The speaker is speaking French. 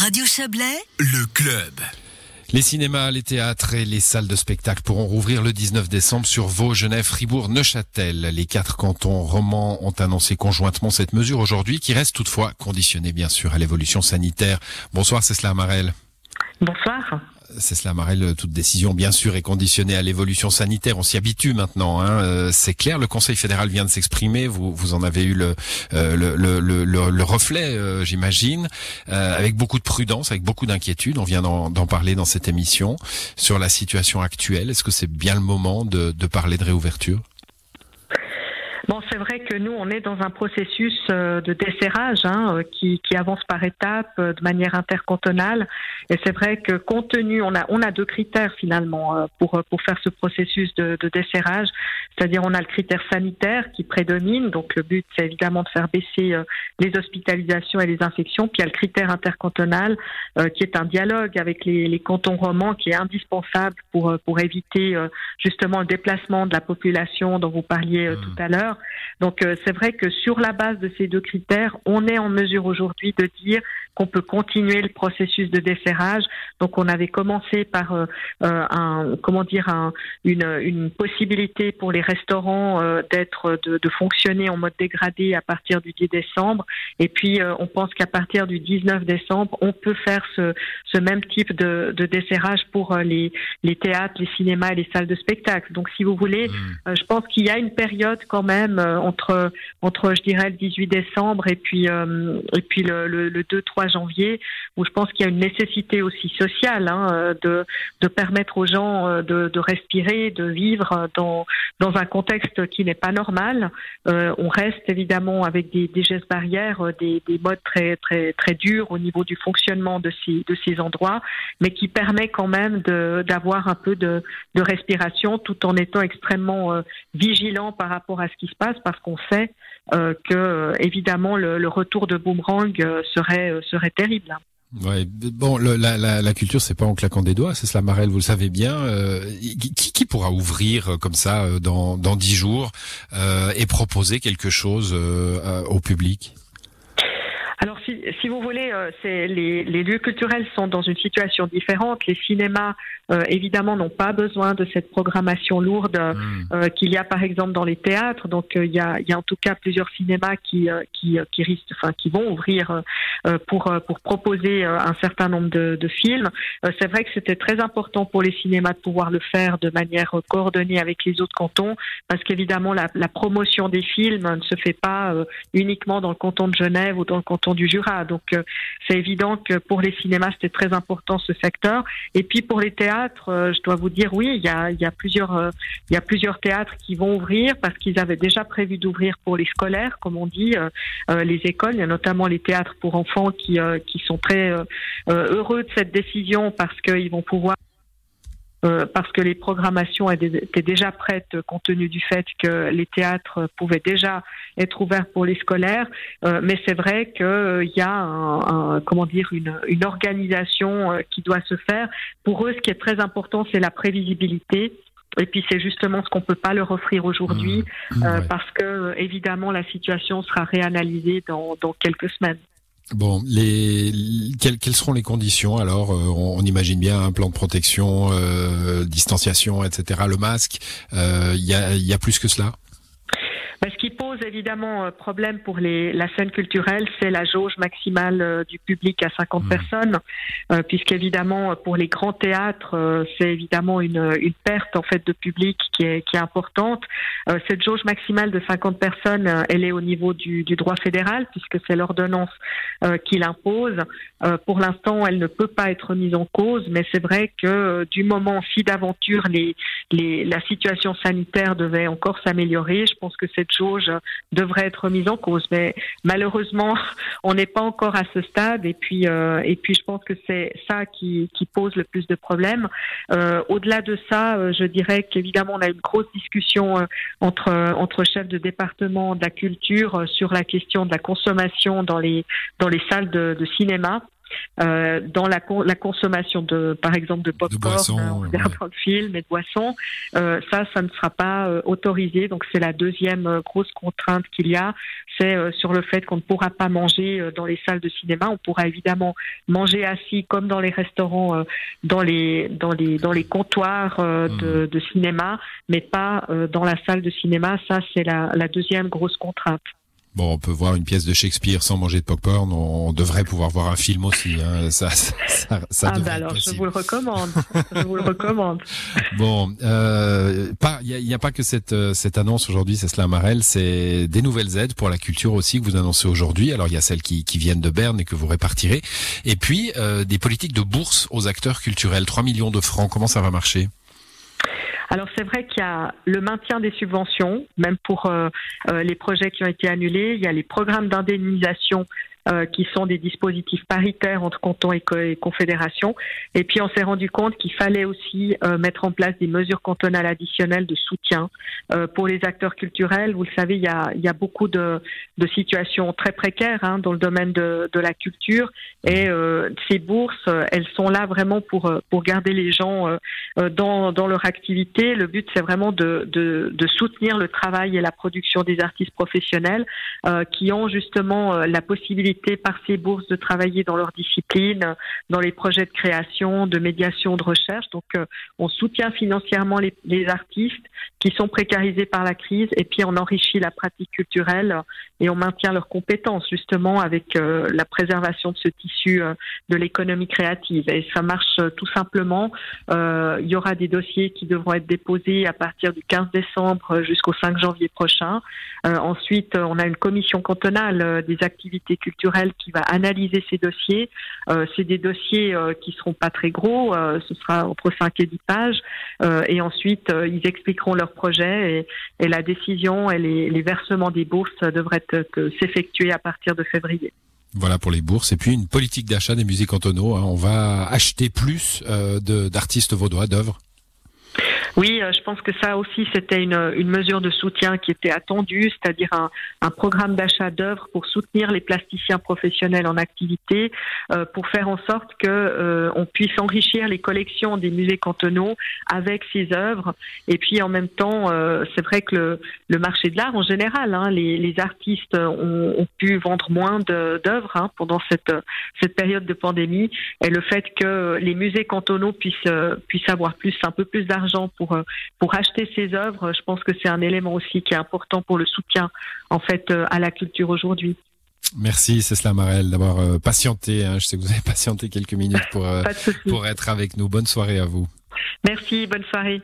Radio Chablais, le club. Les cinémas, les théâtres et les salles de spectacle pourront rouvrir le 19 décembre sur Vaud, Genève, Fribourg, Neuchâtel. Les quatre cantons romans ont annoncé conjointement cette mesure aujourd'hui, qui reste toutefois conditionnée bien sûr à l'évolution sanitaire. Bonsoir, c'est cela, Marel. Bonsoir c'est cela, Marel, toute décision bien sûr est conditionnée à l'évolution sanitaire. On s'y habitue maintenant. Hein. Euh, c'est clair, le Conseil fédéral vient de s'exprimer. Vous, vous en avez eu le, euh, le, le, le, reflet, euh, j'imagine, avec beaucoup de prudence, avec beaucoup d'inquiétude. On vient d'en parler dans cette émission sur la situation actuelle. Est-ce que c'est bien le moment de parler de réouverture? Bon, c'est vrai que nous, on est dans un processus euh, de desserrage hein, euh, qui, qui, avance par étapes euh, de manière intercantonale. Et c'est vrai que compte tenu, on a, on a deux critères finalement pour, pour faire ce processus de, de desserrage. C'est-à-dire, on a le critère sanitaire qui prédomine. Donc, le but, c'est évidemment de faire baisser les hospitalisations et les infections. Puis, il y a le critère intercantonal qui est un dialogue avec les, les, cantons romans qui est indispensable pour, pour éviter justement le déplacement de la population dont vous parliez mmh. tout à l'heure. Donc euh, c'est vrai que sur la base de ces deux critères, on est en mesure aujourd'hui de dire qu'on peut continuer le processus de desserrage. Donc on avait commencé par euh, euh, un comment dire une, une, possibilité pour les restaurants d'être de, de, fonctionner en mode dégradé à partir du 10 décembre. Et puis on pense qu'à partir du 19 décembre, on peut faire ce, ce même type de, de desserrage pour les, les théâtres, les cinémas et les salles de spectacle. Donc si vous voulez, mmh. je pense qu'il y a une période quand même euh, entre entre je dirais le 18 décembre et puis euh, et puis le, le, 2-3 janvier où je pense qu'il y a une nécessité aussi sociale hein, euh, de de permettre aux gens de, de respirer, de vivre dans dans un contexte qui n'est pas normal. on reste évidemment avec des, gestes barrières, des, des modes très très très durs au niveau du fonctionnement de ces de ces endroits, mais qui permet quand même d'avoir un peu de de respiration tout en étant extrêmement vigilant par rapport à ce qui se passe parce qu'on sait euh, que euh, évidemment le, retour de boomerang euh, serait serait terrible. Bon, la, culture, c'est pas en claquant des doigts, c'est cela, Marel, vous le savez bien. qui, qui, pourra ouvrir comme ça dans dans dix jours et proposer quelque chose au public? Si, si, vous voulez, euh, c'est les, les, lieux culturels sont dans une situation différente. Les cinémas, euh, évidemment, n'ont pas besoin de cette programmation lourde hmm. euh, qu'il y a, par exemple, dans les théâtres. Donc, il y a, il, y a, en tout cas plusieurs cinémas qui, qui, qui risquent, enfin, qui vont ouvrir pour pour proposer un certain nombre de, de films. c'est vrai que c'était très important pour les cinémas de pouvoir le faire de manière coordonnée avec les autres cantons, parce qu'évidemment, la, la, promotion des films ne se fait pas uniquement dans le canton de Genève ou dans le canton du Jura. Donc euh, c'est évident que pour les cinémas, c'était très important ce secteur. Et puis pour les théâtres, euh, je dois vous dire, oui, il y a, y a plusieurs, euh, y a plusieurs théâtres qui vont ouvrir parce qu'ils avaient déjà prévu d'ouvrir pour les scolaires, comme on dit, les écoles. Il y a notamment les théâtres pour enfants qui, qui sont très heureux de cette décision parce qu'ils vont pouvoir euh, parce que les programmations étaient déjà prêtes compte tenu du fait que les théâtres pouvaient déjà être ouverts pour les scolaires. Euh, mais c'est vrai qu'il euh, y a un, comment dire une, une organisation qui doit se faire. Pour eux, ce qui est très important, c'est la prévisibilité. Et puis c'est justement ce qu'on peut pas leur offrir aujourd'hui, mmh. parce que évidemment la situation sera réanalysée dans, dans quelques semaines. Bon, les quelles, quelles, seront les conditions alors euh, on, imagine bien un plan de protection, euh, distanciation, etc. Le masque, euh, il y, a, y a plus que cela? Ce qui pose évidemment euh, problème pour les, la scène culturelle, c'est la jauge maximale euh, du public à 50 mmh. personnes, euh, puisqu'évidemment pour les grands théâtres, c'est évidemment une, une, perte en fait de public qui est, qui est importante. cette jauge maximale de 50 personnes, elle est au niveau du, du droit fédéral, puisque c'est l'ordonnance qui l'impose. pour l'instant, elle ne peut pas être mise en cause, mais c'est vrai que du moment si d'aventure les, les, la situation sanitaire devait encore s'améliorer, je pense que cette jauge devrait être mise en cause. Mais malheureusement, on n'est pas encore à ce stade. Et puis, euh, et puis, je pense que c'est ça qui, qui, pose le plus de problèmes. Euh, au-delà de ça, euh, je dirais qu'évidemment, on a une grosse discussion entre entre chefs de département de la culture sur la question de la consommation dans les dans les salles de, de cinéma. Euh, dans la, la consommation de, par exemple, de pop-corn en regardant le film et de boissons. Euh, ça, ça ne sera pas euh, autorisé. Donc c'est la deuxième euh, grosse contrainte qu'il y a, c'est sur le fait qu'on ne pourra pas manger dans les salles de cinéma. On pourra évidemment manger assis comme dans les restaurants, dans les dans les dans les comptoirs de, mmh. de, cinéma, mais pas dans la salle de cinéma. Ça, c'est la, la deuxième grosse contrainte. Bon, on peut voir une pièce de Shakespeare sans manger de popcorn. On devrait pouvoir voir un film aussi. Hein. Ça, ça, ça, ah bah alors, je vous le recommande. je vous le recommande. Bon, euh, pas, il n'y a, a, pas que cette euh, cette annonce aujourd'hui, c'est cela, Marel. C'est des nouvelles aides pour la culture aussi que vous annoncez aujourd'hui. Alors, il y a celles qui, qui viennent de Berne et que vous répartirez, et puis euh, des politiques de bourse aux acteurs culturels. 3 millions de francs. Comment ça va marcher? Alors c'est vrai qu'il y a le maintien des subventions, même pour euh, euh, les projets qui ont été annulés. Il y a les programmes d'indemnisation euh, qui sont des dispositifs paritaires entre cantons et, et confédérations. Et puis on s'est rendu compte qu'il fallait aussi euh, mettre en place des mesures cantonales additionnelles de soutien euh, pour les acteurs culturels. Vous le savez, il y a, beaucoup de, situations très précaires hein, dans le domaine de, la culture et ces bourses, elles sont là vraiment pour, garder les gens dans, leur activité. Le but, c'est vraiment de, soutenir le travail et la production des artistes professionnels qui ont justement la possibilité par ces bourses de travailler dans leur discipline, dans les projets de création, de médiation, de recherche. Donc, euh, on soutient financièrement les, artistes qui sont précarisés par la crise et puis on enrichit la pratique culturelle et on maintient leurs compétences justement avec euh, la préservation de ce tissu euh, de l'économie créative. Et ça marche tout simplement. il y aura des dossiers qui devront être déposés à partir du 15 décembre jusqu'au 5 janvier prochain. ensuite, on a une commission cantonale des activités culturelles qui va analyser ces dossiers. Euh, c'est des dossiers euh, qui seront pas très gros, euh, ce sera entre 5 et 10 pages. et ensuite, ils expliqueront leur projet et, la décision et les, versements des bourses devraient s'effectuer à partir de février. Voilà pour les bourses. Et puis une politique d'achat des musées cantonaux. Hein. On va acheter plus d'artistes vaudois, d'œuvres oui, euh, je pense que ça aussi, c'était une, une, mesure de soutien qui était attendue, c'est-à-dire un, un, programme d'achat d'œuvres pour soutenir les plasticiens professionnels en activité, euh, pour faire en sorte que euh, on puisse enrichir les collections des musées cantonaux avec ces œuvres. Et puis en même temps, euh, c'est vrai que le, le, marché de l'art en général, hein, les, les, artistes ont, ont, pu vendre moins d'œuvres hein, pendant cette, cette période de pandémie, et le fait que les musées cantonaux puissent, puissent avoir plus, un peu plus d'argent pour, euh, pour acheter ces œuvres, je pense que c'est un élément aussi qui est important pour le soutien en fait euh, à la culture aujourd'hui. Merci Cécile Marel d'avoir euh, patienté. Hein. Je sais que vous avez patienté quelques minutes pour, pour être avec nous. Bonne soirée à vous. Merci, bonne soirée.